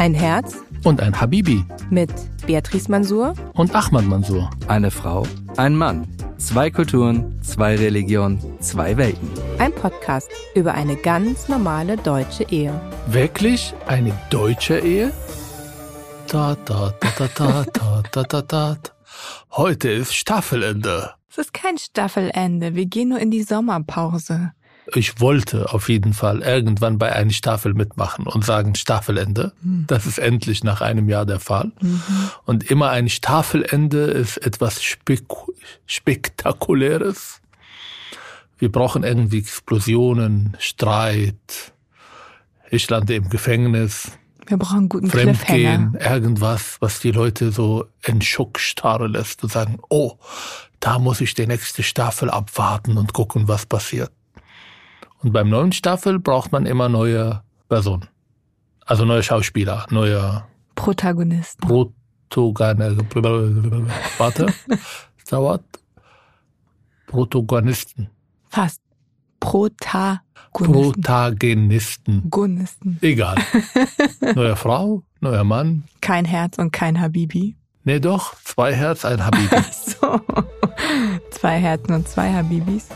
Ein Herz und ein Habibi mit Beatrice Mansour und Ahmad Mansour. Eine Frau, ein Mann. Zwei Kulturen, zwei Religionen, zwei Welten. Ein Podcast über eine ganz normale deutsche Ehe. Wirklich eine deutsche Ehe? Da, da, da, da, da, da, da, da. Heute ist Staffelende. Es ist kein Staffelende. Wir gehen nur in die Sommerpause. Ich wollte auf jeden Fall irgendwann bei einer Staffel mitmachen und sagen Staffelende. Hm. Das ist endlich nach einem Jahr der Fall. Mhm. Und immer ein Staffelende ist etwas Spek Spektakuläres. Wir brauchen irgendwie Explosionen, Streit. Ich lande im Gefängnis. Wir brauchen guten Fremdgehen, irgendwas, was die Leute so in Schock starren lässt und sagen, oh, da muss ich die nächste Staffel abwarten und gucken, was passiert. Und beim neuen Staffel braucht man immer neue Personen. Also neue Schauspieler, neue Protagonisten. Protagonisten. Warte, dauert. Protagonisten. Fast. Protagonisten. Protagonisten. Protagonisten. Egal. Neue Frau, neuer Mann. Kein Herz und kein Habibi. Nee, doch, zwei Herz, ein Habibi. So. Zwei Herzen und zwei Habibis.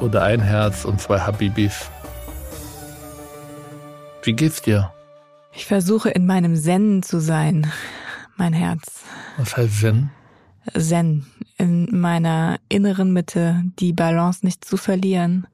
Oder ein Herz und zwei Habibis. Wie geht's dir? Ich versuche in meinem Zen zu sein. Mein Herz. Was heißt Zen? Zen. In meiner inneren Mitte die Balance nicht zu verlieren.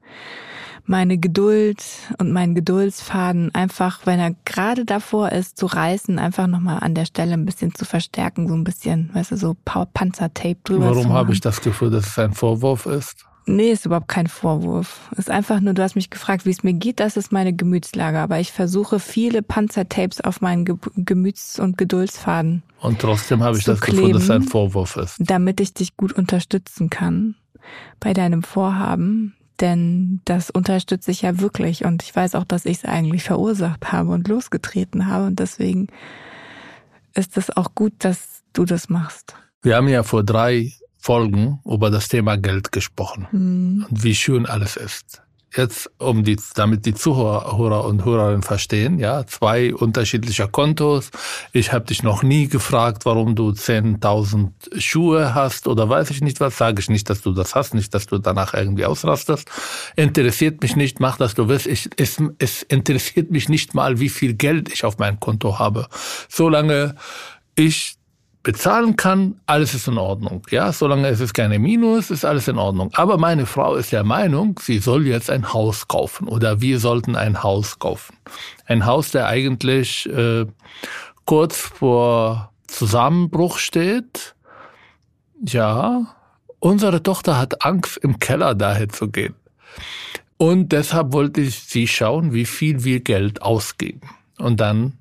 Meine Geduld und mein Geduldsfaden einfach, wenn er gerade davor ist, zu reißen, einfach nochmal an der Stelle ein bisschen zu verstärken, so ein bisschen, weißt du, so Pa- Panzertape drüber zu Warum habe ich das Gefühl, dass es ein Vorwurf ist? Nee, ist überhaupt kein Vorwurf. Ist einfach nur, du hast mich gefragt, wie es mir geht, das ist meine Gemütslage. Aber ich versuche viele Panzertapes auf meinen Ge Gemüts- und Geduldsfaden, Und trotzdem habe ich das Gefühl, dass es ein kleben. Vorwurf ist. damit ich dich gut unterstützen kann bei deinem Vorhaben. Denn das unterstütze ich ja wirklich. Und ich weiß auch, dass ich es eigentlich verursacht habe und losgetreten habe. Und deswegen ist es auch gut, dass du das machst. Wir haben ja vor drei Folgen über das Thema Geld gesprochen Hm. und wie schön alles ist. Jetzt, um die, damit die Zuhörer und Hörerinnen verstehen, ja, zwei unterschiedliche Kontos. Ich habe dich noch nie gefragt, warum du 10.000 Schuhe hast oder weiß ich nicht was. Sage ich nicht, dass du das hast, nicht, dass du danach irgendwie ausrastest. Interessiert mich nicht, mach das du willst. Ich, es, es interessiert mich nicht mal, wie viel Geld ich auf meinem Konto habe. Solange ich bezahlen kann, alles ist in Ordnung. Ja, solange es ist keine Minus, ist alles in Ordnung. Aber meine Frau ist der Meinung, sie soll jetzt ein Haus kaufen oder wir sollten ein Haus kaufen. Ein Haus, der eigentlich äh, kurz vor Zusammenbruch steht. Ja, unsere Tochter hat Angst, im Keller daher zu gehen. Und deshalb wollte ich sie schauen, wie viel wir Geld ausgeben. Und dann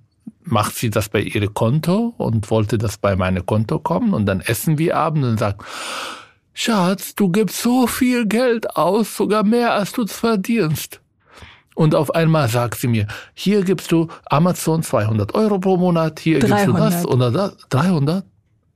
macht sie das bei ihrem Konto und wollte das bei meinem Konto kommen und dann essen wir abends und sagt, Schatz, du gibst so viel Geld aus, sogar mehr als du verdienst. Und auf einmal sagt sie mir, hier gibst du Amazon 200 Euro pro Monat, hier gibst du das 300. oder das. 300?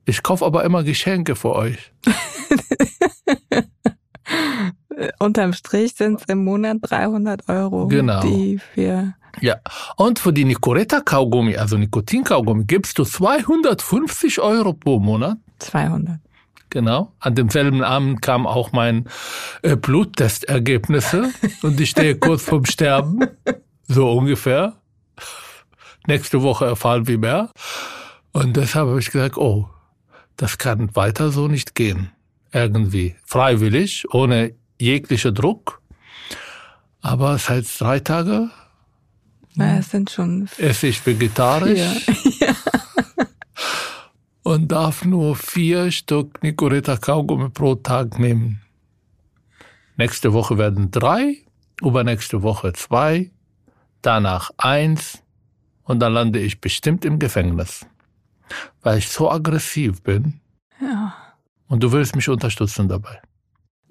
Ich kaufe aber immer Geschenke für euch. Äh, Unterm Strich sind es im Monat 300 Euro, Genau. die wir Ja. Und für die Nicoretta-Kaugummi, also Nikotin-Kaugummi, gibst du 250 Euro pro Monat. 200. Genau. An demselben Abend kam auch mein äh, Bluttestergebnisse und ich stehe kurz vorm Sterben. So ungefähr. Nächste Woche erfahren wir mehr. Und deshalb habe ich gesagt, oh, das kann weiter so nicht gehen. Irgendwie. Freiwillig, ohne jeglicher Druck. Aber seit drei Tagen Na, es sind schon esse ich vegetarisch. vier. und darf nur vier Stück Nicoretta Kaugummi pro Tag nehmen. Nächste Woche werden drei, übernächste Woche zwei, danach eins und dann lande ich bestimmt im Gefängnis, weil ich so aggressiv bin Ja. und du willst mich unterstützen dabei.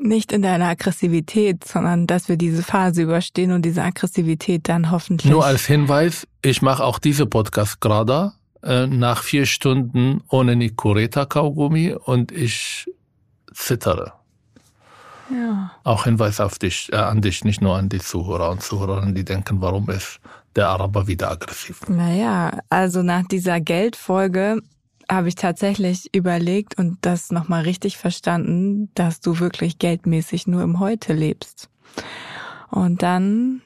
Nicht in deiner Aggressivität, sondern dass wir diese Phase überstehen und diese Aggressivität dann hoffentlich. Nur als Hinweis, ich mache auch diese Podcast gerade äh, nach vier Stunden ohne Nicoretta Kaugummi und ich zittere. Ja. Auch Hinweis auf dich, äh, an dich, nicht nur an die Zuhörer und Zuhörerinnen, die denken, warum ist der Araber wieder aggressiv. Naja, also nach dieser Geldfolge habe ich tatsächlich überlegt und das nochmal richtig verstanden, dass du wirklich geldmäßig nur im Heute lebst. Und dann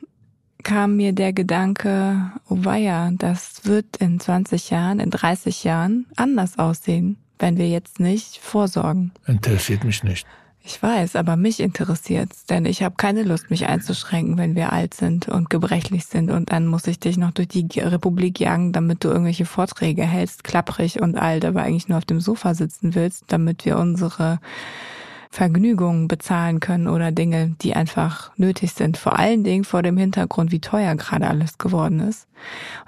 kam mir der Gedanke, oh weia, das wird in 20 Jahren, in 30 Jahren anders aussehen, wenn wir jetzt nicht vorsorgen. Interessiert mich nicht. Ich weiß, aber mich interessiert's, denn ich habe keine Lust, mich einzuschränken, wenn wir alt sind und gebrechlich sind und dann muss ich dich noch durch die Republik jagen, damit du irgendwelche Vorträge hältst, klapprig und alt, aber eigentlich nur auf dem Sofa sitzen willst, damit wir unsere Vergnügungen bezahlen können oder Dinge, die einfach nötig sind. Vor allen Dingen vor dem Hintergrund, wie teuer gerade alles geworden ist.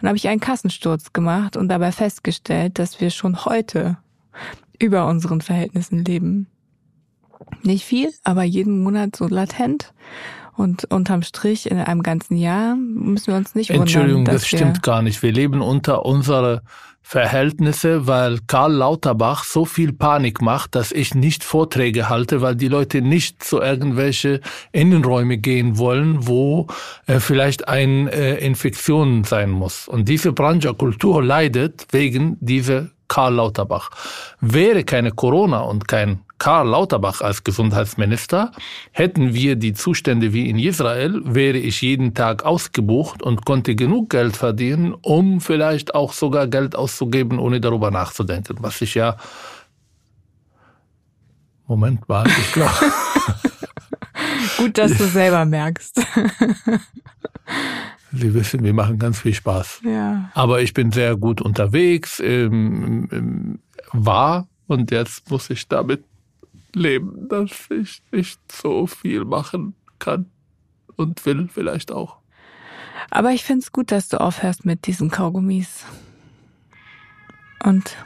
Und habe ich einen Kassensturz gemacht und dabei festgestellt, dass wir schon heute über unseren Verhältnissen leben. Nicht viel, aber jeden Monat so latent. Und unterm Strich in einem ganzen Jahr müssen wir uns nicht wundern. Entschuldigung, das stimmt gar nicht. Wir leben unter unsere Verhältnisse, weil Karl Lauterbach so viel Panik macht, dass ich nicht Vorträge halte, weil die Leute nicht zu irgendwelche Innenräume gehen wollen, wo äh, vielleicht eine äh, Infektion sein muss. Und diese Branche Kultur leidet wegen dieser Karl Lauterbach. Wäre keine Corona und kein Karl Lauterbach als Gesundheitsminister, hätten wir die Zustände wie in Israel, wäre ich jeden Tag ausgebucht und konnte genug Geld verdienen, um vielleicht auch sogar Geld auszugeben, ohne darüber nachzudenken. Was ich ja. Moment mal, ich glaube. Gut, dass du selber merkst. Sie wissen, wir machen ganz viel Spaß. Ja. Aber ich bin sehr gut unterwegs, ähm, ähm, war und jetzt muss ich damit leben, dass ich nicht so viel machen kann und will vielleicht auch. Aber ich finde es gut, dass du aufhörst mit diesen Kaugummis. Und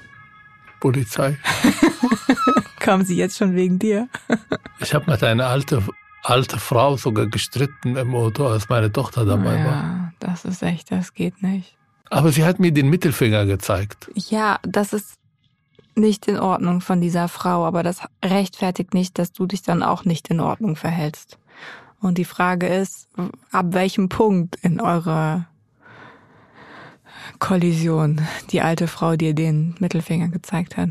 Polizei. kommen sie jetzt schon wegen dir? ich habe mit einer alte, alte Frau sogar gestritten im Auto, als meine Tochter dabei ja, war. das ist echt, das geht nicht. Aber sie hat mir den Mittelfinger gezeigt. Ja, das ist nicht in Ordnung von dieser Frau, aber das rechtfertigt nicht, dass du dich dann auch nicht in Ordnung verhältst. Und die Frage ist, ab welchem Punkt in eurer Kollision die alte Frau dir den Mittelfinger gezeigt hat.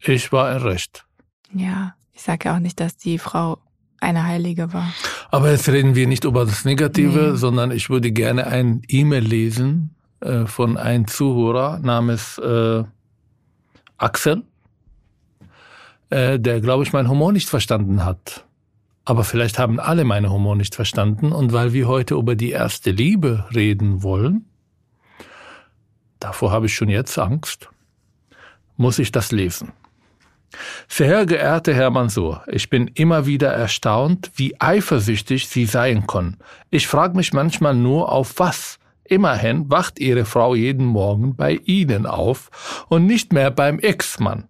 Ich war in Recht. Ja, ich sage ja auch nicht, dass die Frau eine Heilige war. Aber jetzt reden wir nicht über das Negative, Nee. sondern ich würde gerne ein E-Mail lesen äh, von einem Zuhörer namens äh, Axel, äh, der, glaube ich, mein Humor nicht verstanden hat. Aber vielleicht haben alle meine Humor nicht verstanden. Und weil wir heute über die erste Liebe reden wollen, davor habe ich schon jetzt Angst, muss ich das lesen. Sehr geehrter Herr Mansour, ich bin immer wieder erstaunt, wie eifersüchtig Sie sein können. Ich frage mich manchmal nur auf was. Immerhin wacht Ihre Frau jeden Morgen bei Ihnen auf und nicht mehr beim Ex-Mann.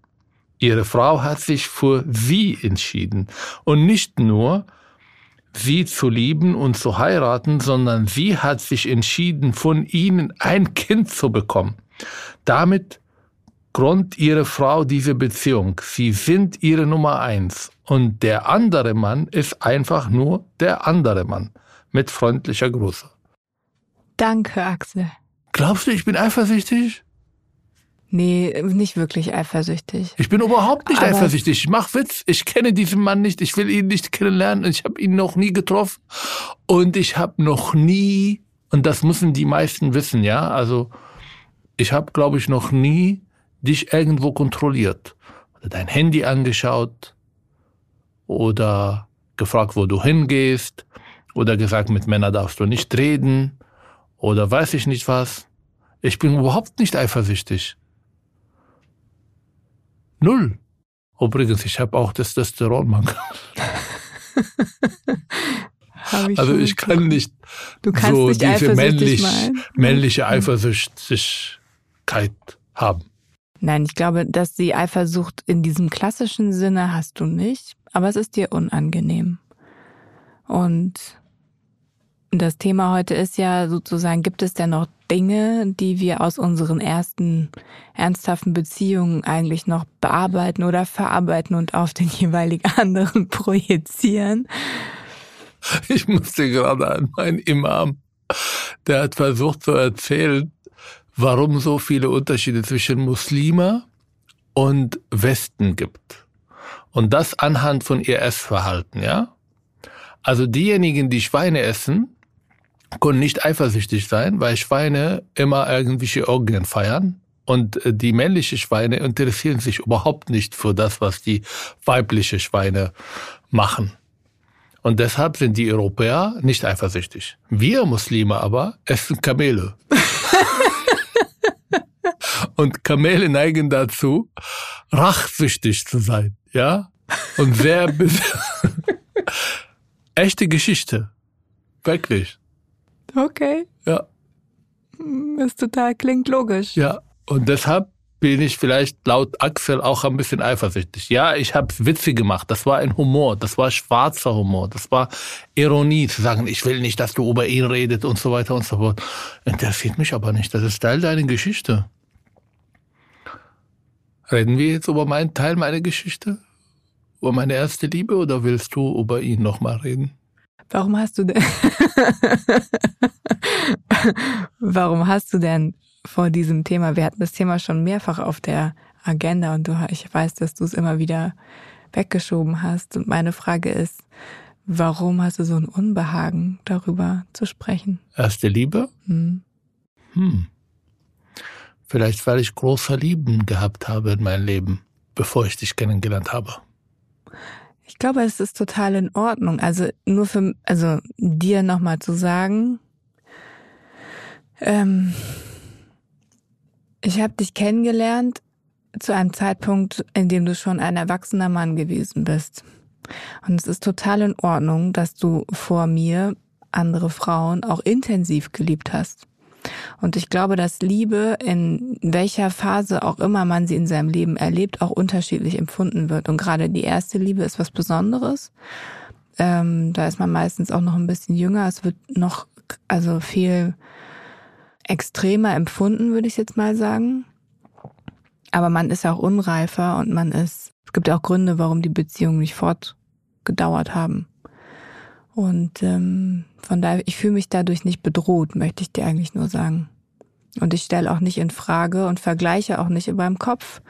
Ihre Frau hat sich für Sie entschieden und nicht nur Sie zu lieben und zu heiraten, sondern sie hat sich entschieden, von Ihnen ein Kind zu bekommen. Damit Grund ihre Frau diese Beziehung. Sie sind ihre Nummer eins. Und der andere Mann ist einfach nur der andere Mann. Mit freundlicher Grüße. Danke, Axel. Glaubst du, ich bin eifersüchtig? Nee, nicht wirklich eifersüchtig. Ich bin überhaupt nicht Aber- eifersüchtig. Ich mach Witz. Ich kenne diesen Mann nicht. Ich will ihn nicht kennenlernen. Ich habe ihn noch nie getroffen. Und ich habe noch nie, und das müssen die meisten wissen, ja, also ich habe, glaube ich, noch nie dich irgendwo kontrolliert. Oder dein Handy angeschaut. Oder gefragt, wo du hingehst. Oder gesagt, mit Männern darfst du nicht reden. Oder weiß ich nicht was. Ich bin überhaupt nicht eifersüchtig. Null. Übrigens, ich habe auch Testosteronmangel. Ich Also ich kann nicht Du kannst so nicht diese männlich, männliche Eifersüchtigkeit haben. Nein, ich glaube, dass die Eifersucht in diesem klassischen Sinne hast du nicht, aber es ist dir unangenehm. Und das Thema heute ist ja sozusagen, gibt es denn noch Dinge, die wir aus unseren ersten ernsthaften Beziehungen eigentlich noch bearbeiten oder verarbeiten und auf den jeweiligen anderen projizieren? Ich musste gerade an meinen Imam der hat versucht zu erzählen, warum so viele Unterschiede zwischen Muslime und Westen gibt. Und das anhand von ihr Essverhalten, ja? Also diejenigen, die Schweine essen, können nicht eifersüchtig sein, weil Schweine immer irgendwelche Orgien feiern. Und äh, die männliche Schweine interessieren sich überhaupt nicht für das, was die weibliche Schweine machen. Und deshalb sind die Europäer nicht eifersüchtig. Wir Muslime aber essen Kamele. Und Kamele neigen dazu, rachsüchtig zu sein, ja? Und sehr, echte Geschichte. Wirklich. Okay. Ja. Ist total, klingt logisch. Ja. Und deshalb bin ich vielleicht laut Axel auch ein bisschen eifersüchtig. Ja, ich habe Witze gemacht. Das war ein Humor. Das war schwarzer Humor. Das war Ironie zu sagen, ich will nicht, dass du über ihn redet und so weiter und so fort. Interessiert mich aber nicht. Das ist Teil deiner Geschichte. Reden wir jetzt über meinen Teil meiner Geschichte? Über meine erste Liebe oder willst du über ihn nochmal reden? Warum hast du denn, warum hast du denn vor diesem Thema, wir hatten das Thema schon mehrfach auf der Agenda und du, ich weiß, dass du es immer wieder weggeschoben hast. Und meine Frage ist, warum hast du so ein Unbehagen, darüber zu sprechen? Erste Liebe? Hm. hm. Vielleicht, weil ich große Lieben gehabt habe in meinem Leben, bevor ich dich kennengelernt habe. Ich glaube, es ist total in Ordnung. Also nur für, also dir nochmal zu sagen, ähm, ich habe dich kennengelernt zu einem Zeitpunkt, in dem du schon ein erwachsener Mann gewesen bist. Und es ist total in Ordnung, dass du vor mir andere Frauen auch intensiv geliebt hast. Und ich glaube, dass Liebe in welcher Phase auch immer man sie in seinem Leben erlebt, auch unterschiedlich empfunden wird. Und gerade die erste Liebe ist was Besonderes. Ähm, da ist man meistens auch noch ein bisschen jünger. Es wird noch, also viel extremer empfunden, würde ich jetzt mal sagen. Aber man ist auch unreifer und man ist, es gibt ja auch Gründe, warum die Beziehungen nicht fortgedauert haben. Und ähm, von daher, ich fühle mich dadurch nicht bedroht, möchte ich dir eigentlich nur sagen. Und ich stelle auch nicht in Frage und vergleiche auch nicht in meinem Kopf,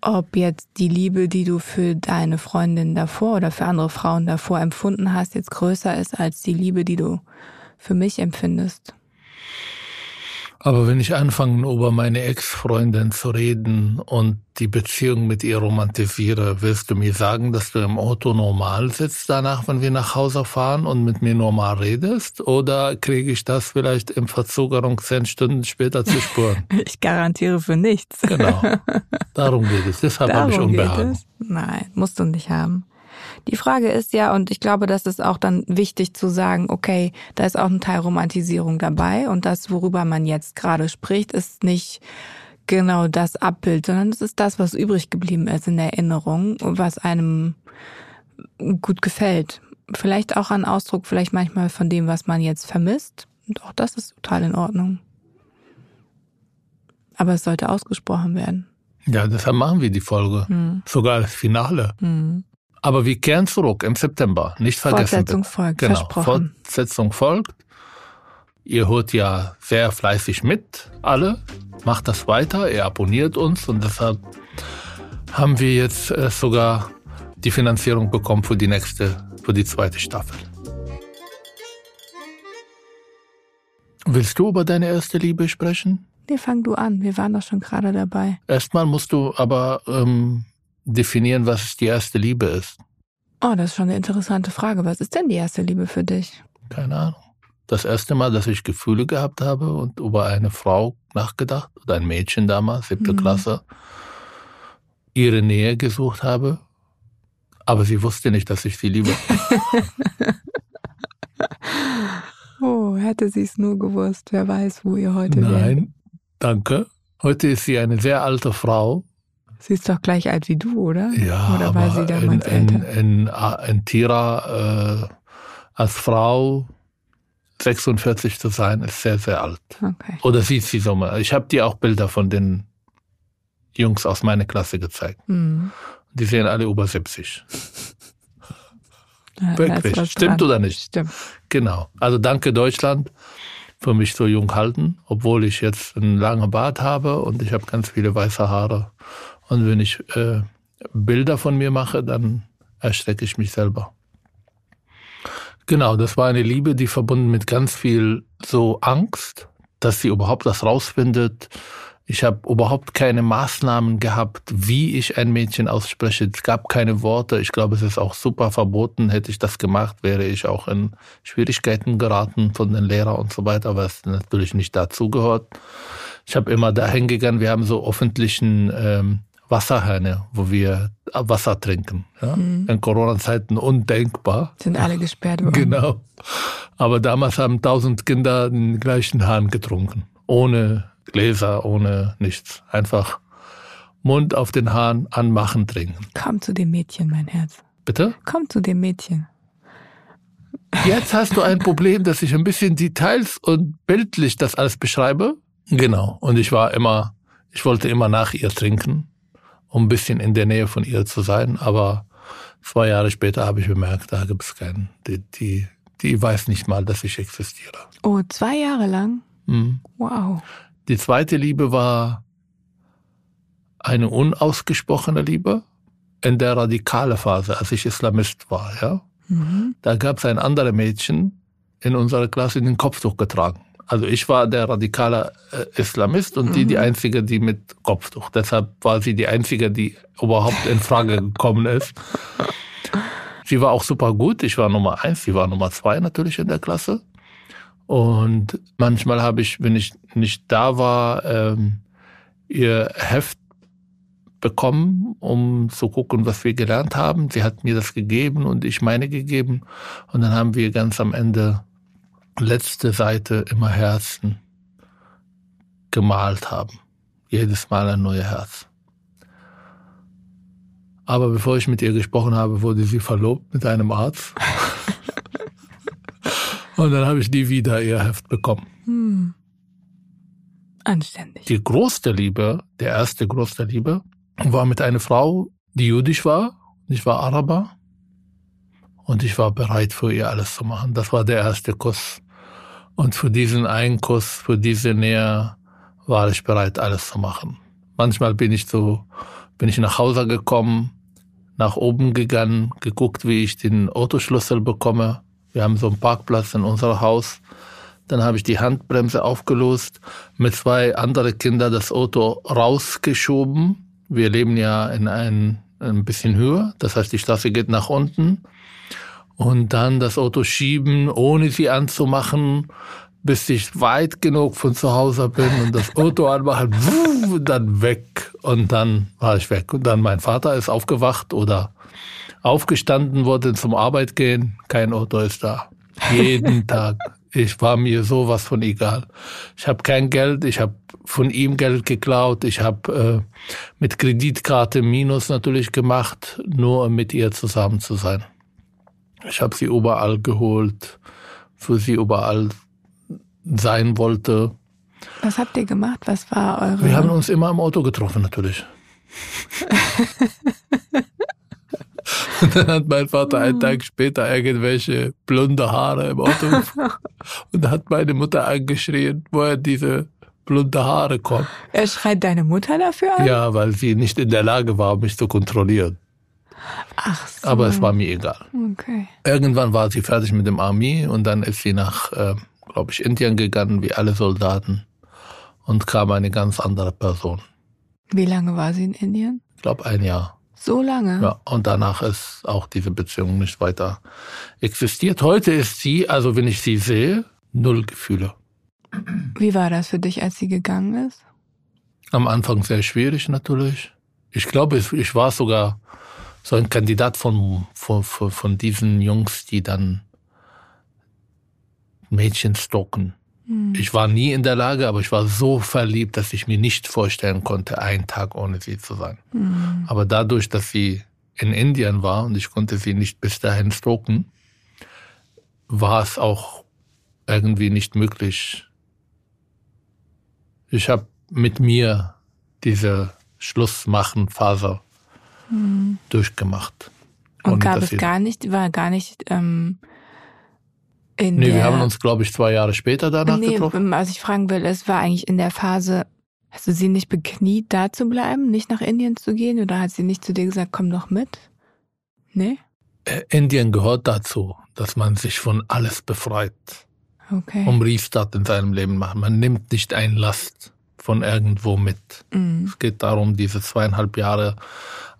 ob jetzt die Liebe, die du für deine Freundin davor oder für andere Frauen davor empfunden hast, jetzt größer ist als die Liebe, die du für mich empfindest. Aber wenn ich anfange, über meine Ex-Freundin zu reden und die Beziehung mit ihr romantisiere, willst du mir sagen, dass du im Auto normal sitzt danach, wenn wir nach Hause fahren und mit mir normal redest? Oder kriege ich das vielleicht in Verzögerung zehn Stunden später zu spüren? ich garantiere für nichts. Genau. Darum geht es. Deshalb habe ich Unbehagen. Nein, musst du nicht haben. Die Frage ist ja, und ich glaube, das ist auch dann wichtig zu sagen, okay, da ist auch ein Teil Romantisierung dabei und das, worüber man jetzt gerade spricht, ist nicht genau das Abbild, sondern es ist das, was übrig geblieben ist in der Erinnerung was einem gut gefällt. Vielleicht auch ein Ausdruck, vielleicht manchmal von dem, was man jetzt vermisst. Und auch das ist total in Ordnung. Aber es sollte ausgesprochen werden. Ja, deshalb machen wir die Folge. Hm. Sogar das Finale. Hm. Aber wir kehren zurück im September. Nicht vergessen. Fortsetzung folgt. Genau. Versprochen. Fortsetzung folgt. Ihr hört ja sehr fleißig mit, alle. Macht das weiter. Ihr abonniert uns und deshalb haben wir jetzt äh, sogar die Finanzierung bekommen für die nächste, für die zweite Staffel. Willst du über deine erste Liebe sprechen? Nee, fang du an. Wir waren doch schon gerade dabei. Erstmal musst du aber ähm, definieren, was die erste Liebe ist? Oh, das ist schon eine interessante Frage. Was ist denn die erste Liebe für dich? Keine Ahnung. Das erste Mal, dass ich Gefühle gehabt habe und über eine Frau nachgedacht oder ein Mädchen damals, siebte mhm. Klasse, ihre Nähe gesucht habe, aber sie wusste nicht, dass ich sie liebe. oh, hätte sie es nur gewusst. Wer weiß, wo ihr heute. Nein, danke. Heute ist sie eine sehr alte Frau, Sie ist doch gleich alt wie du, oder? Ja, oder war sie damals in, älter? In, in, in Tira äh, als Frau 46 zu sein, ist sehr, sehr alt. Okay. Oder sieht sie so mal. Ich habe dir auch Bilder von den Jungs aus meiner Klasse gezeigt. Mhm. Die sehen alle über 70. Ja, Wirklich. Stimmt dran. oder nicht? Stimmt. Genau. Also danke Deutschland für mich so jung halten, obwohl ich jetzt einen langen Bart habe und ich habe ganz viele weiße Haare. Und wenn ich äh, Bilder von mir mache, dann erschrecke ich mich selber. Genau, das war eine Liebe, die verbunden mit ganz viel so Angst, dass sie überhaupt das rausfindet, ich habe überhaupt keine Maßnahmen gehabt, wie ich ein Mädchen ausspreche. Es gab keine Worte. Ich glaube, es ist auch super verboten. Hätte ich das gemacht, wäre ich auch in Schwierigkeiten geraten von den Lehrern und so weiter, was natürlich nicht dazugehört. Ich habe immer dahin gegangen, wir haben so öffentlichen ähm, Wasserhähne, wo wir Wasser trinken. Ja? Mhm. In Corona-Zeiten undenkbar. Sind alle gesperrt worden. Genau. Aber damals haben tausend Kinder den gleichen Hahn getrunken, ohne Gläser ohne nichts. Einfach Mund auf den Hahn anmachen, trinken. Komm zu dem Mädchen, mein Herz. Bitte? Komm zu dem Mädchen. Jetzt hast du ein Problem, dass ich ein bisschen Details und bildlich das alles beschreibe. Genau. Und ich war immer, ich wollte immer nach ihr trinken, um ein bisschen in der Nähe von ihr zu sein. Aber zwei Jahre später habe ich bemerkt, da gibt es keinen. Die, die, die weiß nicht mal, dass ich existiere. Oh, zwei Jahre lang? Mhm. Wow. Die zweite Liebe war eine unausgesprochene Liebe in der radikale Phase, als ich Islamist war. Ja? Mhm. Da gab es ein anderes Mädchen in unserer Klasse, die den Kopftuch getragen. Also ich war der radikale äh, Islamist und mhm. die die einzige, die mit Kopftuch. Deshalb war sie die einzige, die überhaupt in Frage gekommen ist. Sie war auch super gut. Ich war Nummer eins, sie war Nummer zwei natürlich in der Klasse. Und manchmal habe ich, wenn ich nicht da war, ähm, ihr Heft bekommen, um zu gucken, was wir gelernt haben. Sie hat mir das gegeben und ich meine gegeben. Und dann haben wir ganz am Ende letzte Seite immer Herzen gemalt haben. Jedes Mal ein neues Herz. Aber bevor ich mit ihr gesprochen habe, wurde sie verlobt mit einem Arzt. Und dann habe ich nie wieder ihr Heft bekommen. Hm. Anständig. Die größte Liebe, der erste größte Liebe, war mit einer Frau, die jüdisch war. Ich war Araber. Und ich war bereit, für ihr alles zu machen. Das war der erste Kuss. Und für diesen einen Kuss, für diese Nähe, war ich bereit, alles zu machen. Manchmal bin ich so, bin ich nach Hause gekommen, nach oben gegangen, geguckt, wie ich den Autoschlüssel bekomme wir haben so einen Parkplatz in unserem Haus. Dann habe ich die Handbremse aufgelöst, mit zwei anderen Kindern das Auto rausgeschoben. Wir leben ja in ein, ein bisschen höher, das heißt, die Straße geht nach unten. Und dann das Auto schieben, ohne sie anzumachen, bis ich weit genug von zu Hause bin und das Auto anmachen, und dann weg. Und dann war ich weg. Und dann mein Vater ist aufgewacht oder aufgestanden wurde zum Arbeit gehen, kein Auto ist da. Jeden Tag. Ich war mir sowas von egal. Ich habe kein Geld, ich habe von ihm Geld geklaut, ich habe äh, mit Kreditkarte Minus natürlich gemacht, nur um mit ihr zusammen zu sein. Ich habe sie überall geholt, für sie überall sein wollte. Was habt ihr gemacht? Was war eure? Wir haben uns immer im Auto getroffen natürlich. Und dann hat mein Vater einen Tag später irgendwelche blonde Haare im Auto und hat meine Mutter angeschrien, woher diese blonde Haare kommen. Er schreit deine Mutter dafür an? Ja, weil sie nicht in der Lage war, mich zu kontrollieren. Ach so. Aber es war mir egal. Okay. Irgendwann war sie fertig mit dem Armee und dann ist sie nach, äh, glaube ich, Indien gegangen, wie alle Soldaten. Und kam eine ganz andere Person. Wie lange war sie in Indien? Ich glaube ein Jahr. So lange? Ja, und danach ist auch diese Beziehung nicht weiter existiert. Heute ist sie, also wenn ich sie sehe, null Gefühle. Wie war das für dich, als sie gegangen ist? Am Anfang sehr schwierig natürlich. Ich glaube, ich war sogar so ein Kandidat von, von, von diesen Jungs, die dann Mädchen stalken. Hm. Ich war nie in der Lage, aber ich war so verliebt, dass ich mir nicht vorstellen konnte, einen Tag ohne sie zu sein. Mhm. Aber dadurch, dass sie in Indien war und ich konnte sie nicht bis dahin stalken, war es auch irgendwie nicht möglich. Ich habe mit mir diese Schlussmachen-Phase mhm. durchgemacht. Und gab es gar nicht, war gar nicht ähm, In Nee, wir haben uns, glaube ich, zwei Jahre später danach nee, getroffen. was ich fragen will, es war eigentlich in der Phase, hast du sie nicht bekniet, da zu bleiben, nicht nach Indien zu gehen? Oder hat sie nicht zu dir gesagt, komm doch mit? Nee? Äh, Indien gehört dazu, dass man sich von alles befreit. Okay. Um Restart in seinem Leben machen. Man nimmt nicht ein Last von irgendwo mit. Mhm. Es geht darum, diese zweieinhalb Jahre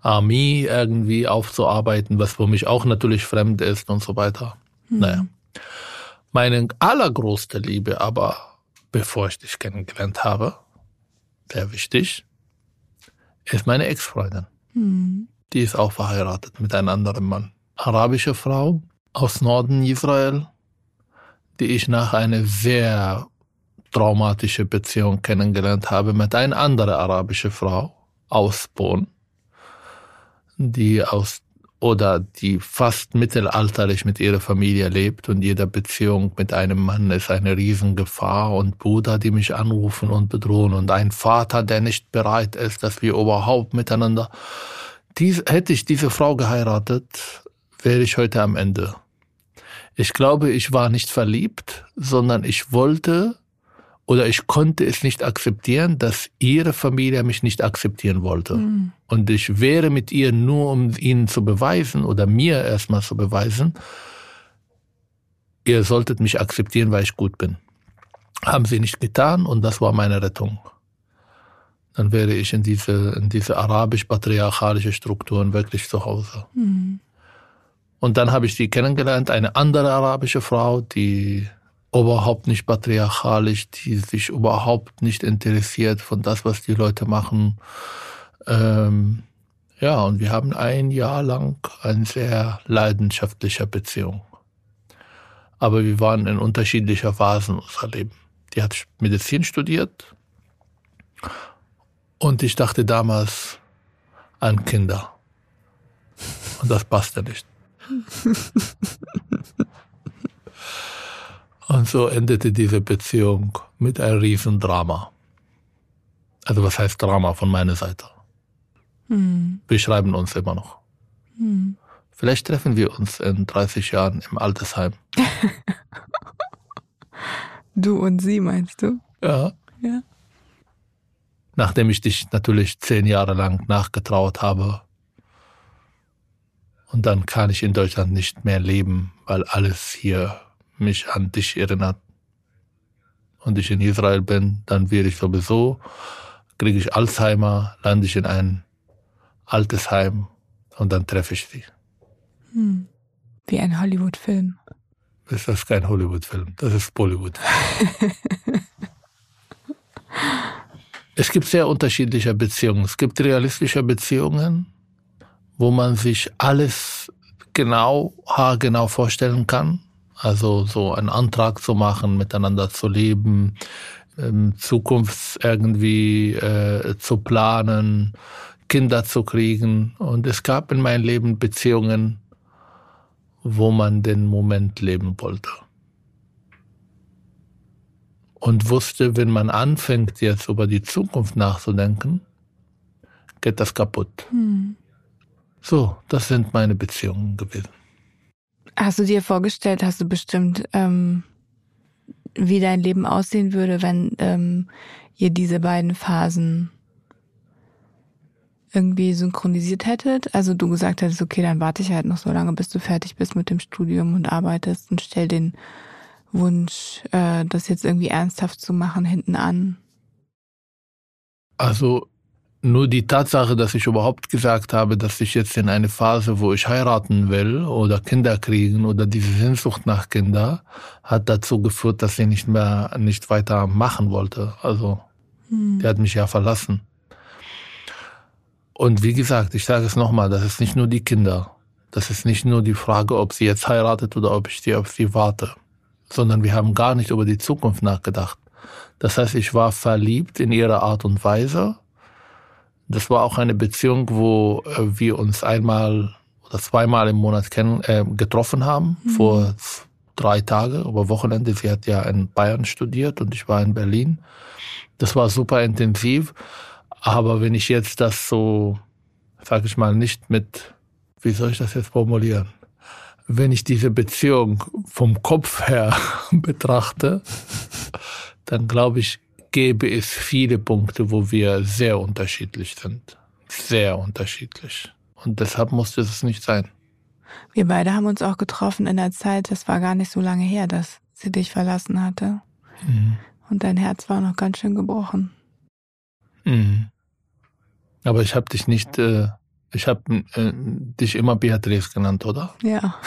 Armee irgendwie aufzuarbeiten, was für mich auch natürlich fremd ist und so weiter. Mhm. Naja. Meine allergrößte Liebe aber, bevor ich dich kennengelernt habe, sehr wichtig, ist meine Ex-Freundin. Mhm. Die ist auch verheiratet mit einem anderen Mann. Arabische Frau aus Norden Israel, die ich nach einer sehr traumatischen Beziehung kennengelernt habe mit einer anderen arabischen Frau aus Bonn, die aus oder die fast mittelalterlich mit ihrer Familie lebt und jede Beziehung mit einem Mann ist eine Riesengefahr und Brüder, die mich anrufen und bedrohen und ein Vater, der nicht bereit ist, dass wir überhaupt miteinander. Dies, hätte ich diese Frau geheiratet, wäre ich heute am Ende. Ich glaube, ich war nicht verliebt, sondern ich wollte oder ich konnte es nicht akzeptieren, dass ihre Familie mich nicht akzeptieren wollte. Mhm. Und ich wäre mit ihr nur, um ihnen zu beweisen oder mir erstmal zu beweisen, ihr solltet mich akzeptieren, weil ich gut bin. Haben sie nicht getan und das war meine Rettung. Dann wäre ich in diese, in diese arabisch-patriarchalische Strukturen wirklich zu Hause. Mhm. Und dann habe ich sie kennengelernt, eine andere arabische Frau, die überhaupt nicht patriarchalisch, die sich überhaupt nicht interessiert von das, was die Leute machen. Ähm, ja, und wir haben ein Jahr lang eine sehr leidenschaftliche Beziehung. Aber wir waren in unterschiedlicher Phasen unserer Leben. Die hat Medizin studiert und ich dachte damals an Kinder. Und das passte nicht. Und so endete diese Beziehung mit einem Riesendrama. Also was heißt Drama von meiner Seite? Mhm. Wir schreiben uns immer noch. Mhm. Vielleicht treffen wir uns in 30 Jahren im Altersheim. Du und sie, meinst du? Ja. Ja. Nachdem ich dich natürlich zehn Jahre lang nachgetraut habe. Und dann kann ich in Deutschland nicht mehr leben, weil alles hier mich an dich erinnert. Und ich in Israel bin, dann werde ich sowieso, kriege ich Alzheimer, lande ich in ein altes Heim und dann treffe ich sie. Mhm. Wie ein Hollywood-Film. Das ist kein Hollywood-Film, das ist Bollywood. es gibt sehr unterschiedliche Beziehungen. Es gibt realistische Beziehungen, wo man sich alles genau, haargenau vorstellen kann. Also so einen Antrag zu machen, miteinander zu leben, ähm, Zukunft irgendwie äh, zu planen, Kinder zu kriegen. Und es gab in meinem Leben Beziehungen, wo man den Moment leben wollte. Und wusste, wenn man anfängt, jetzt über die Zukunft nachzudenken, geht das kaputt. Mhm. So, das sind meine Beziehungen gewesen. Hast du dir vorgestellt, hast du bestimmt, ähm, wie dein Leben aussehen würde, wenn ähm, ihr diese beiden Phasen irgendwie synchronisiert hättet? Also du gesagt hättest, okay, dann warte ich halt noch so lange, bis du fertig bist mit dem Studium und arbeitest und stell den Wunsch, äh, das jetzt irgendwie ernsthaft zu machen, hinten an. Also nur die Tatsache, dass ich überhaupt gesagt habe, dass ich jetzt in eine Phase, wo ich heiraten will oder Kinder kriegen oder diese Sehnsucht nach Kinder, hat dazu geführt, dass sie nicht mehr, nicht weiter machen wollte. Also, Hm. der hat mich ja verlassen. Und wie gesagt, ich sage es nochmal, das ist nicht nur die Kinder. Das ist nicht nur die Frage, ob sie jetzt heiratet oder ob ich die auf sie warte. Sondern wir haben gar nicht über die Zukunft nachgedacht. Das heißt, ich war verliebt in ihre Art und Weise. Das war auch eine Beziehung, wo äh, wir uns einmal oder zweimal im Monat äh, getroffen haben, Mhm. vor drei Tage, über Wochenende. Sie hat ja in Bayern studiert und ich war in Berlin. Das war super intensiv. Aber wenn ich jetzt das so, sag ich mal, nicht mit, wie soll ich das jetzt formulieren? wenn ich diese Beziehung vom Kopf her betrachte, dann glaube ich, gäbe es viele Punkte, wo wir sehr unterschiedlich sind. Sehr unterschiedlich. Und deshalb musste es nicht sein. Wir beide haben uns auch getroffen in der Zeit, das war gar nicht so lange her, dass sie dich verlassen hatte. Mhm. Und dein Herz war noch ganz schön gebrochen. Mhm. Aber ich habe dich nicht, äh, ich habe äh, dich immer Beatrice genannt, oder? Ja.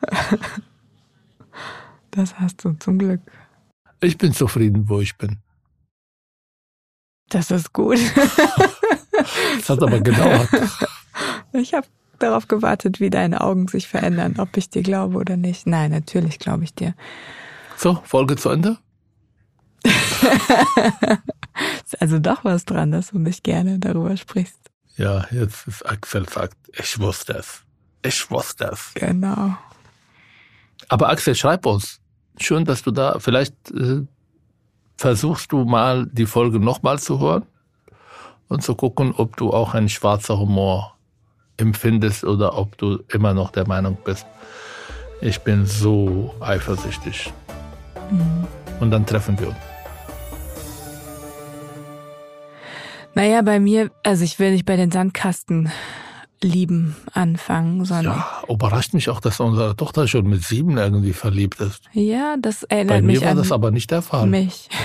das hast du zum Glück. Ich bin zufrieden, wo ich bin. Das ist gut. das hat aber gedauert. Ich habe darauf gewartet, wie deine Augen sich verändern, ob ich dir glaube oder nicht. Nein, natürlich glaube ich dir. So, Folge zu Ende. ist also doch was dran, dass du nicht gerne darüber sprichst. Ja, jetzt ist Axel sagt, ich wusste es. Ich wusste es. Genau. Aber Axel, schreib uns. Schön, dass du da, vielleicht äh, versuchst du mal die Folge nochmal zu hören und zu gucken, ob du auch einen schwarzer Humor empfindest oder ob du immer noch der Meinung bist, ich bin so eifersüchtig. Mhm. Und dann treffen wir uns. Naja, bei mir, also ich will nicht bei den Sandkasten lieben anfangen, sondern. Ja, überrascht mich auch, dass unsere Tochter schon mit sieben irgendwie verliebt ist. Ja, das erinnert mich an. Bei mir war das aber nicht der Fall. Mich.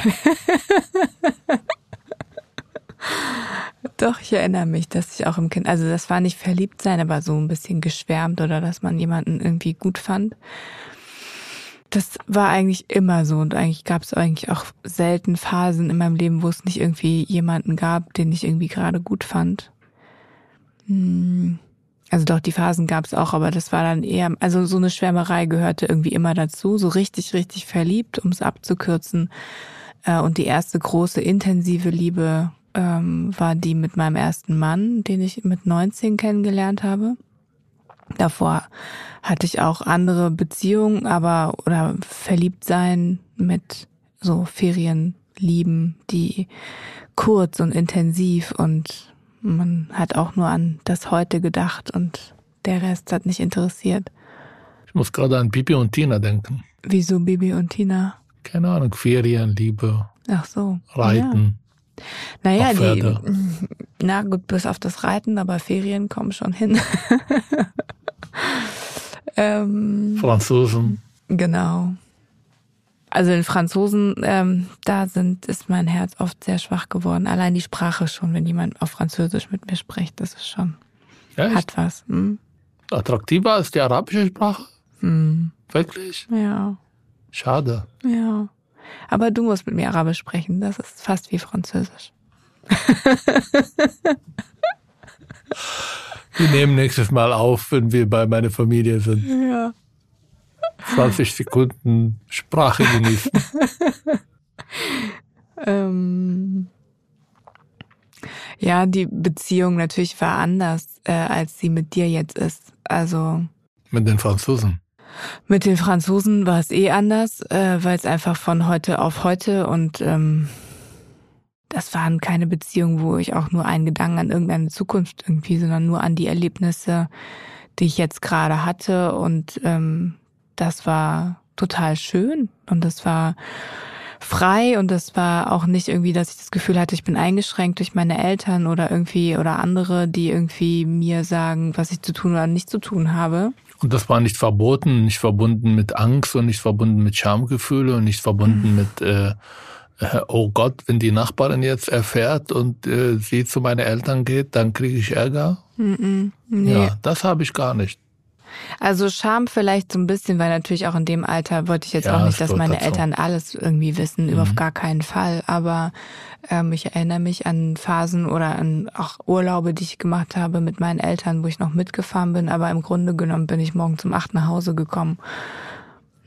Doch, ich erinnere mich, dass ich auch im Kind, also das war nicht verliebt sein, aber so ein bisschen geschwärmt oder dass man jemanden irgendwie gut fand. Das war eigentlich immer so und eigentlich gab es eigentlich auch selten Phasen in meinem Leben, wo es nicht irgendwie jemanden gab, den ich irgendwie gerade gut fand. Hm. Also doch, die Phasen gab es auch, aber das war dann eher, also so eine Schwärmerei gehörte irgendwie immer dazu, so richtig, richtig verliebt, um es abzukürzen. Äh, und die erste große intensive Liebe ähm, war die mit meinem ersten Mann, den ich mit 19 kennengelernt habe. Davor hatte ich auch andere Beziehungen, aber oder verliebt sein mit so Ferienlieben, die kurz und intensiv und man hat auch nur an das Heute gedacht und der Rest hat nicht interessiert. Ich muss gerade an Bibi und Tina denken. Wieso Bibi und Tina? Keine Ahnung, Ferienliebe. Ach so. Reiten. Naja, die, na gut, bis auf das Reiten, aber Ferien kommen schon hin. ähm, Franzosen. Genau. Also den Franzosen, ähm, da sind, ist mein Herz oft sehr schwach geworden. Allein die Sprache schon, wenn jemand auf Französisch mit mir spricht, das ist schon, Echt? hat was. Hm? Attraktiver als die arabische Sprache? Hm. Wirklich? Ja. Schade. Ja. Aber du musst mit mir Arabisch sprechen. Das ist fast wie Französisch. wir nehmen nächstes Mal auf, wenn wir bei meiner Familie sind. Ja. 20 Sekunden Sprache genießen. ähm, ja, die Beziehung natürlich war anders, äh, als sie mit dir jetzt ist. Also. Mit den Franzosen. Mit den Franzosen war es eh anders, äh, weil es einfach von heute auf heute und ähm, das waren keine Beziehungen, wo ich auch nur einen Gedanken an irgendeine Zukunft irgendwie, sondern nur an die Erlebnisse, die ich jetzt gerade hatte. Und ähm, das war total schön und das war frei und das war auch nicht irgendwie, dass ich das Gefühl hatte, ich bin eingeschränkt durch meine Eltern oder irgendwie oder andere, die irgendwie mir sagen, was ich zu tun oder nicht zu tun habe. Und das war nicht verboten, nicht verbunden mit Angst und nicht verbunden mit Schamgefühle und nicht verbunden mhm. mit, äh, äh, oh Gott, wenn die Nachbarin jetzt erfährt und äh, sie zu meinen Eltern geht, dann kriege ich Ärger. Mhm. Nee. Ja, das habe ich gar nicht. Also Scham vielleicht so ein bisschen, weil natürlich auch in dem Alter wollte ich jetzt ja, auch nicht, dass meine Eltern alles irgendwie wissen, mhm. auf gar keinen Fall. Aber ähm, ich erinnere mich an Phasen oder an auch Urlaube, die ich gemacht habe mit meinen Eltern, wo ich noch mitgefahren bin. Aber im Grunde genommen bin ich morgen zum acht nach Hause gekommen.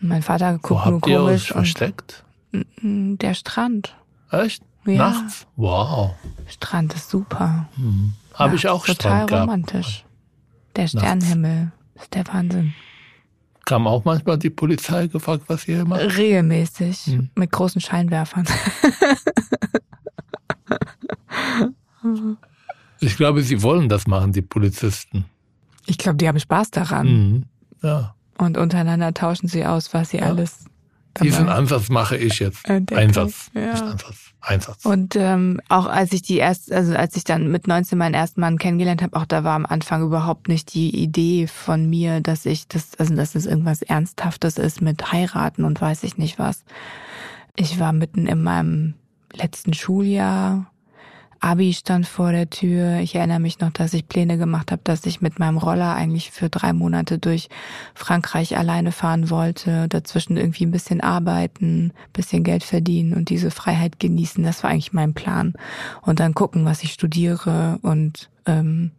Mein Vater guckt wo nur habt komisch. Ihr euch versteckt? Der Strand. Echt? Ja. Nachts? Wow. Strand ist super. Mhm. Habe ich auch total Strand romantisch. Der Sternenhimmel. Das ist der Wahnsinn. Kam auch manchmal die Polizei gefragt, was ihr macht? Regelmäßig. Hm. Mit großen Scheinwerfern. Ich glaube, sie wollen das machen, die Polizisten. Ich glaube, die haben Spaß daran. Mhm. Ja. Und untereinander tauschen sie aus, was sie Ja. alles. Diesen Ansatz mache ich jetzt. entdecken. Einsatz. Ja. Nicht Ansatz. Einsatz. Und ähm, auch als ich die erst, also als ich dann mit 19 meinen ersten Mann kennengelernt habe, auch da war am Anfang überhaupt nicht die Idee von mir, dass ich das, also dass es irgendwas Ernsthaftes ist mit heiraten und weiß ich nicht was. Ich war mitten in meinem letzten Schuljahr. Abi stand vor der Tür. Ich erinnere mich noch, dass ich Pläne gemacht habe, dass ich mit meinem Roller eigentlich für drei Monate durch Frankreich alleine fahren wollte, dazwischen irgendwie ein bisschen arbeiten, bisschen Geld verdienen und diese Freiheit genießen. Das war eigentlich mein Plan. Und dann gucken, was ich studiere. Und ähm,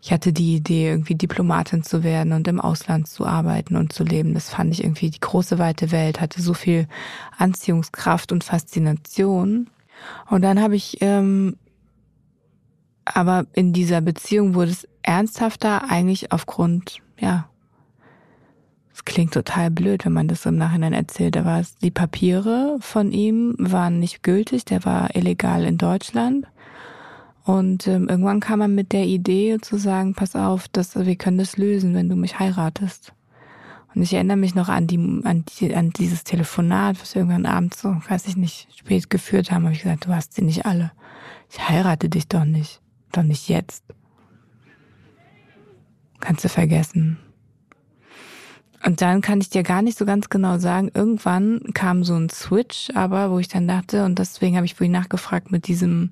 ich hatte die Idee, irgendwie Diplomatin zu werden und im Ausland zu arbeiten und zu leben. Das fand ich irgendwie die große weite Welt, hatte so viel Anziehungskraft und Faszination. Und dann habe ich ähm, aber in dieser Beziehung wurde es ernsthafter eigentlich aufgrund, ja, es klingt total blöd, wenn man das im Nachhinein erzählt, aber es- die Papiere von ihm waren nicht gültig, der war illegal in Deutschland. Und ähm, irgendwann kam er mit der Idee zu sagen, pass auf, das, wir können das lösen, wenn du mich heiratest. Und ich erinnere mich noch an die, an die, an dieses Telefonat, was wir irgendwann abends so, weiß ich nicht, spät geführt haben, habe ich gesagt, du hast sie nicht alle. Ich heirate dich doch nicht. Doch nicht jetzt. Kannst du vergessen. Und dann kann ich dir gar nicht so ganz genau sagen, irgendwann kam so ein Switch, aber wo ich dann dachte, und deswegen habe ich vorhin nachgefragt mit diesem,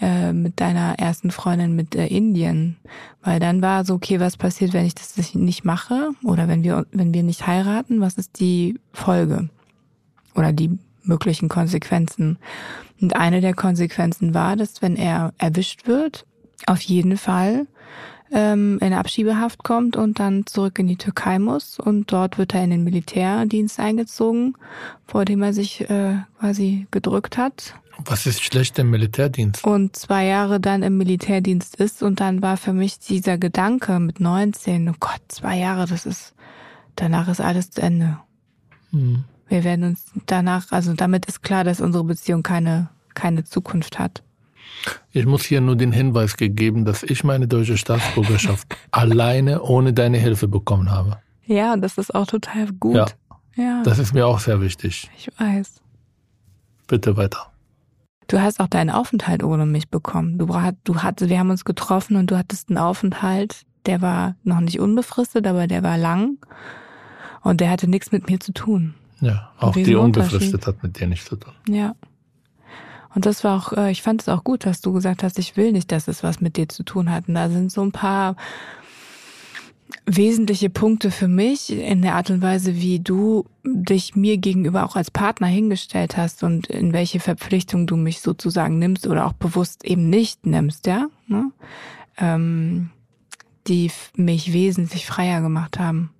äh, mit deiner ersten Freundin mit äh, Indien, weil dann war so, okay, was passiert, wenn ich das nicht mache oder wenn wir, wenn wir nicht heiraten, was ist die Folge oder die möglichen Konsequenzen? Und eine der Konsequenzen war, dass wenn er erwischt wird, auf jeden Fall ähm, in Abschiebehaft kommt und dann zurück in die Türkei muss und dort wird er in den Militärdienst eingezogen, vor dem er sich äh, quasi gedrückt hat Was ist schlecht im Militärdienst? und zwei Jahre dann im Militärdienst ist und dann war für mich dieser Gedanke mit 19, oh Gott, zwei Jahre, das ist, danach ist alles zu Ende. Hm. Wir werden uns danach, also damit ist klar, dass unsere Beziehung keine, keine Zukunft hat. Ich muss hier nur den Hinweis gegeben, dass ich meine deutsche Staatsbürgerschaft alleine ohne deine Hilfe bekommen habe. Ja, das ist auch total gut. Ja. ja Das ist mir auch sehr wichtig. ich weiß. Bitte weiter. Du hast auch deinen Aufenthalt ohne mich bekommen. Du, du hattest, wir haben uns getroffen und du hattest einen Aufenthalt, der war noch nicht unbefristet, aber der war lang und der hatte nichts mit mir zu tun. Ja, auch die unbefristet hat mit dir nichts zu tun. Ja. Und das war auch, äh, ich fand es auch gut, dass du gesagt hast, ich will nicht, dass es was mit dir zu tun hat. Und da sind so ein paar wesentliche Punkte für mich in der Art und Weise, wie du dich mir gegenüber auch als Partner hingestellt hast und in welche Verpflichtung du mich sozusagen nimmst oder auch bewusst eben nicht nimmst, ja, ne? ähm, die mich wesentlich freier gemacht haben.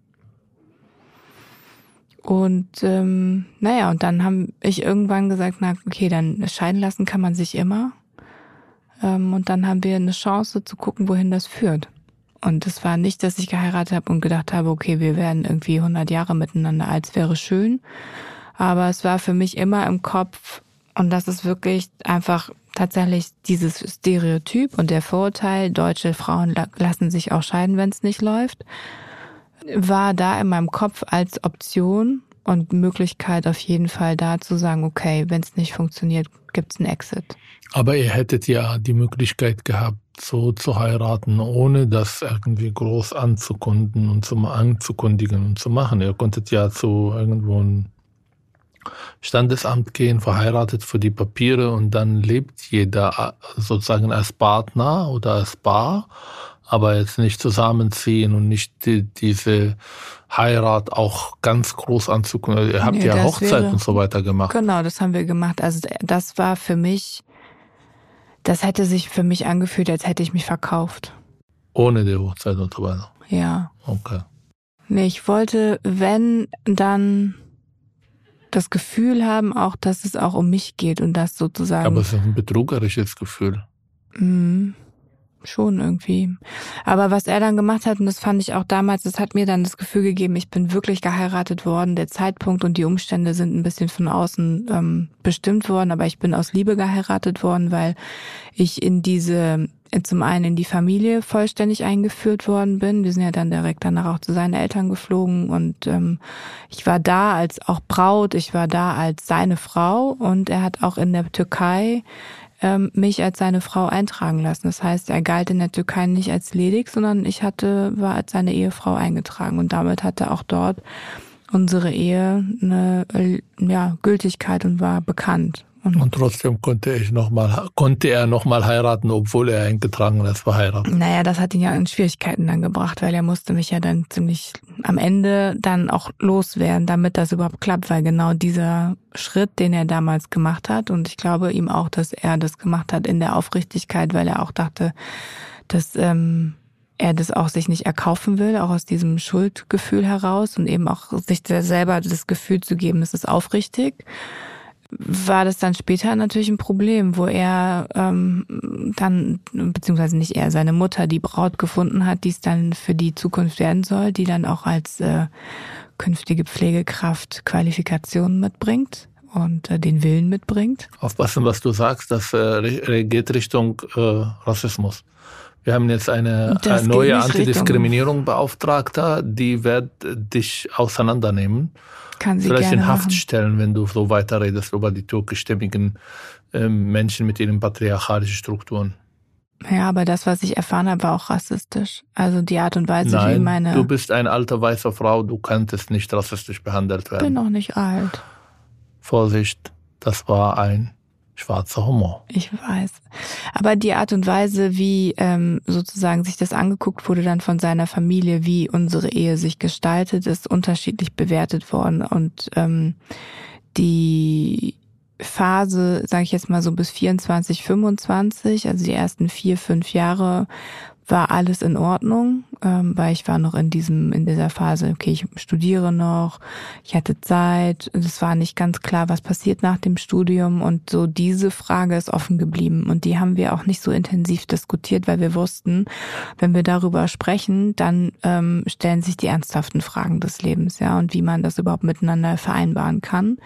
Und ähm, naja, und dann habe ich irgendwann gesagt, na okay, dann scheiden lassen kann man sich immer. Ähm, und dann haben wir eine Chance zu gucken, wohin das führt. Und es war nicht, dass ich geheiratet habe und gedacht habe, okay, wir werden irgendwie 100 Jahre miteinander, als wäre schön. Aber es war für mich immer im Kopf, und das ist wirklich einfach tatsächlich dieses Stereotyp und der Vorurteil, deutsche Frauen la- lassen sich auch scheiden, wenn es nicht läuft, war da in meinem Kopf als Option und Möglichkeit auf jeden Fall da zu sagen, okay, wenn es nicht funktioniert, gibt's einen Exit. Aber ihr hättet ja die Möglichkeit gehabt, so zu heiraten, ohne das irgendwie groß anzukunden und zum anzukundigen und zu machen. Ihr konntet ja zu irgendwo ein Standesamt gehen, verheiratet für die Papiere und dann lebt jeder sozusagen als Partner oder als Paar, aber jetzt nicht zusammenziehen und nicht die, diese Heirat auch ganz groß anzukunden. Ihr habt Nee, ja Hochzeit wäre- und so weiter gemacht. Genau, das haben wir gemacht. Also das war für mich, das hätte sich für mich angefühlt, als hätte ich mich verkauft. Ohne die Hochzeit und so weiter. Ja. Okay. Nee, ich wollte, wenn, dann das Gefühl haben, auch, dass es auch um mich geht und das sozusagen. Aber es ist ein betrügerisches Gefühl. Mm, schon irgendwie. Aber was er dann gemacht hat, und das fand ich auch damals, das hat mir dann das Gefühl gegeben, ich bin wirklich geheiratet worden. Der Zeitpunkt und die Umstände sind ein bisschen von außen ähm, bestimmt worden, aber ich bin aus Liebe geheiratet worden, weil ich in diese zum einen in die Familie vollständig eingeführt worden bin. Wir sind ja dann direkt danach auch zu seinen Eltern geflogen und ähm, ich war da als auch Braut, ich war da als seine Frau und er hat auch in der Türkei ähm, mich als seine Frau eintragen lassen. Das heißt, er galt in der Türkei nicht als ledig, sondern ich hatte, war als seine Ehefrau eingetragen und damit hatte auch dort unsere Ehe eine ja, Gültigkeit und war bekannt. Und, und trotzdem konnte ich noch mal, konnte er nochmal heiraten, obwohl er eingetragen ist verheiratet. Naja, das hat ihn ja in Schwierigkeiten dann gebracht, weil er musste mich ja dann ziemlich am Ende dann auch loswerden, damit das überhaupt klappt, weil genau dieser Schritt, den er damals gemacht hat, und ich glaube ihm auch, dass er das gemacht hat in der Aufrichtigkeit, weil er auch dachte, dass ähm, er das auch sich nicht erkaufen will, auch aus diesem Schuldgefühl heraus und eben auch sich selber das Gefühl zu geben, es ist aufrichtig war das dann später natürlich ein Problem, wo er ähm, dann, beziehungsweise nicht er, seine Mutter die Braut gefunden hat, die es dann für die Zukunft werden soll, die dann auch als äh, künftige Pflegekraft Qualifikationen mitbringt und äh, den Willen mitbringt. Aufpassen, was du sagst, das äh, geht Richtung äh, Rassismus. Wir haben jetzt eine, eine neue Antidiskriminierung Beauftragter, die wird dich auseinandernehmen kann sie Vielleicht gerne in Haft machen. stellen, wenn du so weiterredest über die türkischstämmigen äh, Menschen mit ihren patriarchalischen Strukturen. Ja, aber das, was ich erfahren habe, war auch rassistisch. Also die Art und Weise, Nein, wie meine. Du bist eine alte weiße Frau, du könntest nicht rassistisch behandelt werden. Ich bin noch nicht alt. Vorsicht, das war ein schwarzer Humor. Ich weiß. Aber die Art und Weise, wie ähm, sozusagen sich das angeguckt wurde dann von seiner Familie, wie unsere Ehe sich gestaltet, ist unterschiedlich bewertet worden. Und ähm, die Phase, sage ich jetzt mal so bis 24, 25, also die ersten vier, fünf Jahre, war alles in Ordnung, ähm, weil ich war noch in diesem, in dieser Phase, okay, ich studiere noch, ich hatte Zeit, es war nicht ganz klar, was passiert nach dem Studium und so diese Frage ist offen geblieben und die haben wir auch nicht so intensiv diskutiert, weil wir wussten, wenn wir darüber sprechen, dann ähm, stellen sich die ernsthaften Fragen des Lebens, ja, und wie man das überhaupt miteinander vereinbaren kann.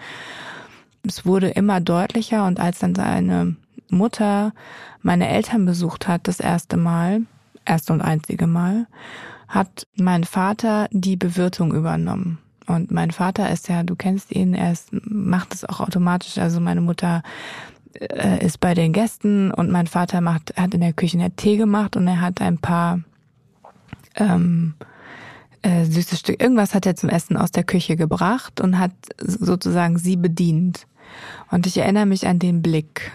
Es wurde immer deutlicher und als dann seine Mutter meine Eltern besucht hat das erste Mal, erste und einzige Mal, hat mein Vater die Bewirtung übernommen. Und mein Vater ist ja, du kennst ihn, er ist, macht es auch automatisch. Also meine Mutter äh, ist bei den Gästen und mein Vater macht, hat in der Küche einen Tee gemacht und er hat ein paar ähm, äh, süßes Stück. Irgendwas hat er zum Essen aus der Küche gebracht und hat sozusagen sie bedient. Und ich erinnere mich an den Blick.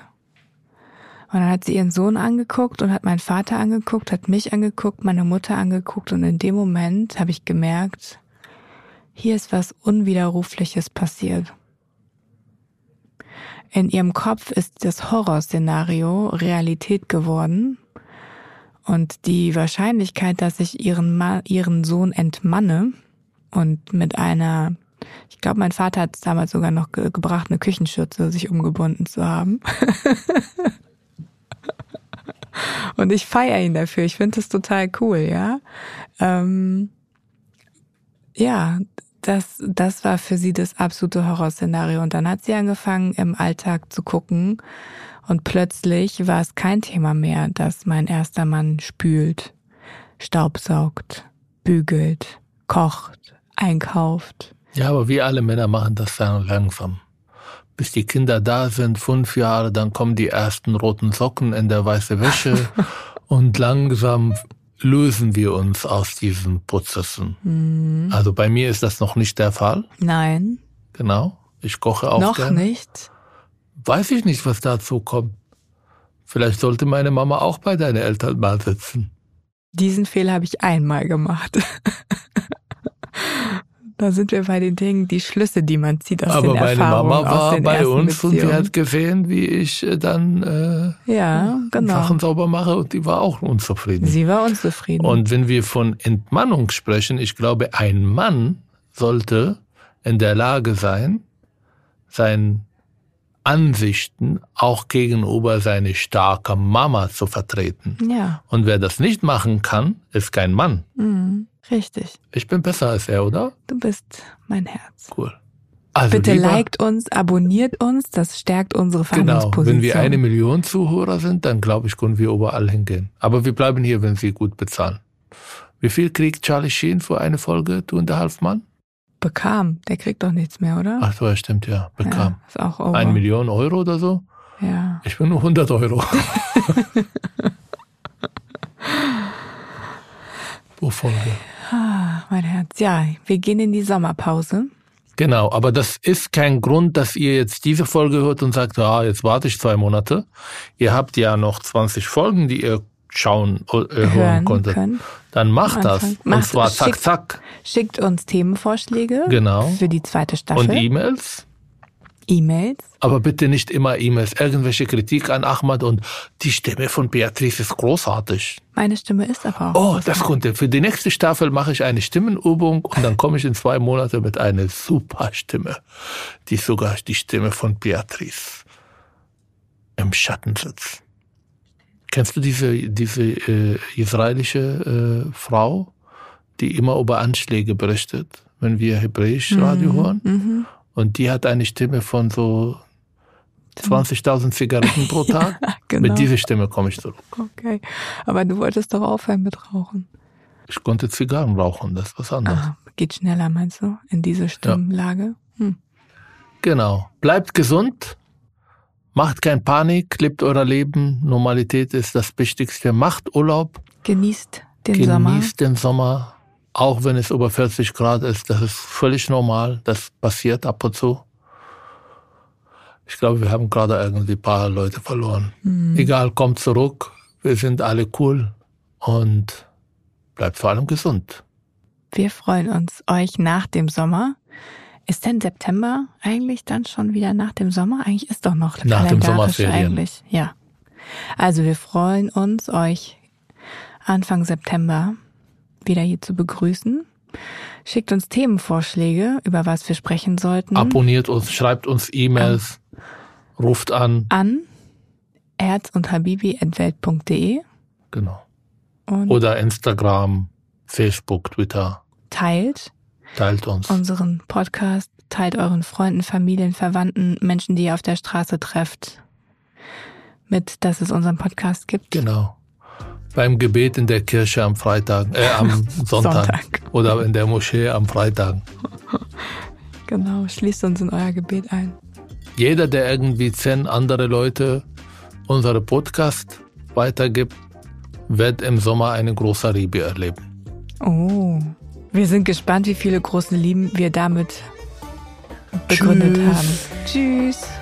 Und dann hat sie ihren Sohn angeguckt und hat meinen Vater angeguckt, hat mich angeguckt, meine Mutter angeguckt und in dem Moment habe ich gemerkt, hier ist was Unwiderrufliches passiert. In ihrem Kopf ist das Horrorszenario Realität geworden und die Wahrscheinlichkeit, dass ich ihren, Ma ihren Sohn entmanne und mit einer, ich glaube, mein Vater hat es damals sogar noch ge gebracht, eine Küchenschürze sich umgebunden zu haben. Und ich feiere ihn dafür. Ich finde das total cool, ja. Ähm, ja, das, das war für sie das absolute Horrorszenario. Und dann hat sie angefangen, im Alltag zu gucken. Und plötzlich war es kein Thema mehr, dass mein erster Mann spült, staubsaugt, bügelt, kocht, einkauft. Ja, aber wir alle Männer machen das dann langsam bis die Kinder da sind, fünf Jahre, dann kommen die ersten roten Socken in der weißen Wäsche und langsam lösen wir uns aus diesen Prozessen. Mhm. Also bei mir ist das noch nicht der Fall. Nein. Genau. Ich koche auch Noch gerne. nicht? Weiß ich nicht, was dazu kommt. Vielleicht sollte meine Mama auch bei deinen Eltern mal sitzen. Diesen Fehler habe ich einmal gemacht. Da sind wir bei den Dingen, die Schlüsse, die man zieht aus Aber den meine Erfahrungen, Mama aus war den bei uns und sie Beziehungen. hat gesehen, wie ich äh, dann äh, Ja, genau. Sachen sauber mache und die war auch unzufrieden. Sie war unzufrieden. Und wenn wir von Entmannung sprechen, ich glaube, ein Mann sollte in der Lage sein, seinen Ansichten auch gegenüber seine starke Mama zu vertreten. ja, Und wer das nicht machen kann, ist kein Mann. mhm. richtig. Ich bin besser als er, oder? Du bist mein Herz. Cool. Also Bitte lieber- liked uns, abonniert uns, das stärkt unsere Genau, Verhandlungsposition. wenn wir eine Million Zuhörer sind, dann glaube ich, können wir überall hingehen. Aber wir bleiben hier, wenn sie gut bezahlen. Wie viel kriegt Charlie Sheen für eine Folge Two and a Half Man? Bekam, der kriegt doch nichts mehr, oder? Ach so, ja, stimmt, ja, bekam. Ja, ist auch over. Eine Million Euro oder so? Ja. Ich bin nur 100 Euro. Folge. Ah, mein Herz. Ja, wir gehen in die Sommerpause. Genau, aber das ist kein Grund, dass ihr jetzt diese Folge hört und sagt, ja, jetzt warte ich zwei Monate. Ihr habt ja noch 20 Folgen, die ihr schauen, äh, hören konntet. können. Dann macht das. Anfang. Und Macht zwar zack, schickt- zack. Schickt uns Themenvorschläge Genau. für die zweite Staffel. Und E-Mails. E-Mails. Aber bitte nicht immer E-Mails. Irgendwelche Kritik an Ahmad und die Stimme von Beatrice ist großartig. Meine Stimme ist aber auch. Oh, groß. das konnte. Für die nächste Staffel mache ich eine Stimmenübung und dann komme ich in zwei Monate mit einer super Stimme, die sogar die Stimme von Beatrice im Schatten sitzt. Kennst du diese, diese äh, israelische äh, Frau, die immer über Anschläge berichtet, wenn wir Hebräisch Radio hören? Mhm. Und die hat eine Stimme von so 20.000 Zigaretten pro Tag. Genau. Mit dieser Stimme komme ich zurück. Okay. Aber du wolltest doch aufhören mit Rauchen. Ich konnte Zigarren rauchen, das ist was anderes. Ah, geht schneller, meinst du? In diese Stimmlage? Hm. Genau. Bleibt gesund. Macht kein Panik. Lebt euer Leben. Normalität ist das Wichtigste. Macht Urlaub. Genießt den Genießt Sommer. den Sommer. Auch wenn es über 40 Grad ist. Das ist völlig normal. Das passiert ab und zu. Ich glaube, wir haben gerade irgendwie ein paar Leute verloren. Hm. Egal, kommt zurück. Wir sind alle cool. Und bleibt vor allem gesund. Wir freuen uns, euch nach dem Sommer. Ist denn September eigentlich dann schon wieder nach dem Sommer? Eigentlich ist doch noch Nach dem Sommerferien. eigentlich. Ja. Also wir freuen uns, euch Anfang September wieder hier zu begrüßen. Schickt uns Themenvorschläge, über was wir sprechen sollten, Abonniert uns, schreibt uns E-Mails, ruft an. an herz und habibi.welt.de Genau. und Oder Instagram, Facebook, Twitter. teilt Teilt uns. unseren Podcast, teilt euren Freunden, Familien, Verwandten, Menschen, die ihr auf der Straße trefft, mit, dass es unseren Podcast gibt. Genau. Beim Gebet in der Kirche am Freitag, äh, am Sonntag. Sonntag. Oder in der Moschee am Freitag. Genau, schließt uns in euer Gebet ein. Jeder, der irgendwie zehn andere Leute unsere Podcast weitergibt, wird im Sommer eine große Liebe erleben. Oh, wir sind gespannt, wie viele große Lieben wir damit begründet Tschüss. haben. Tschüss.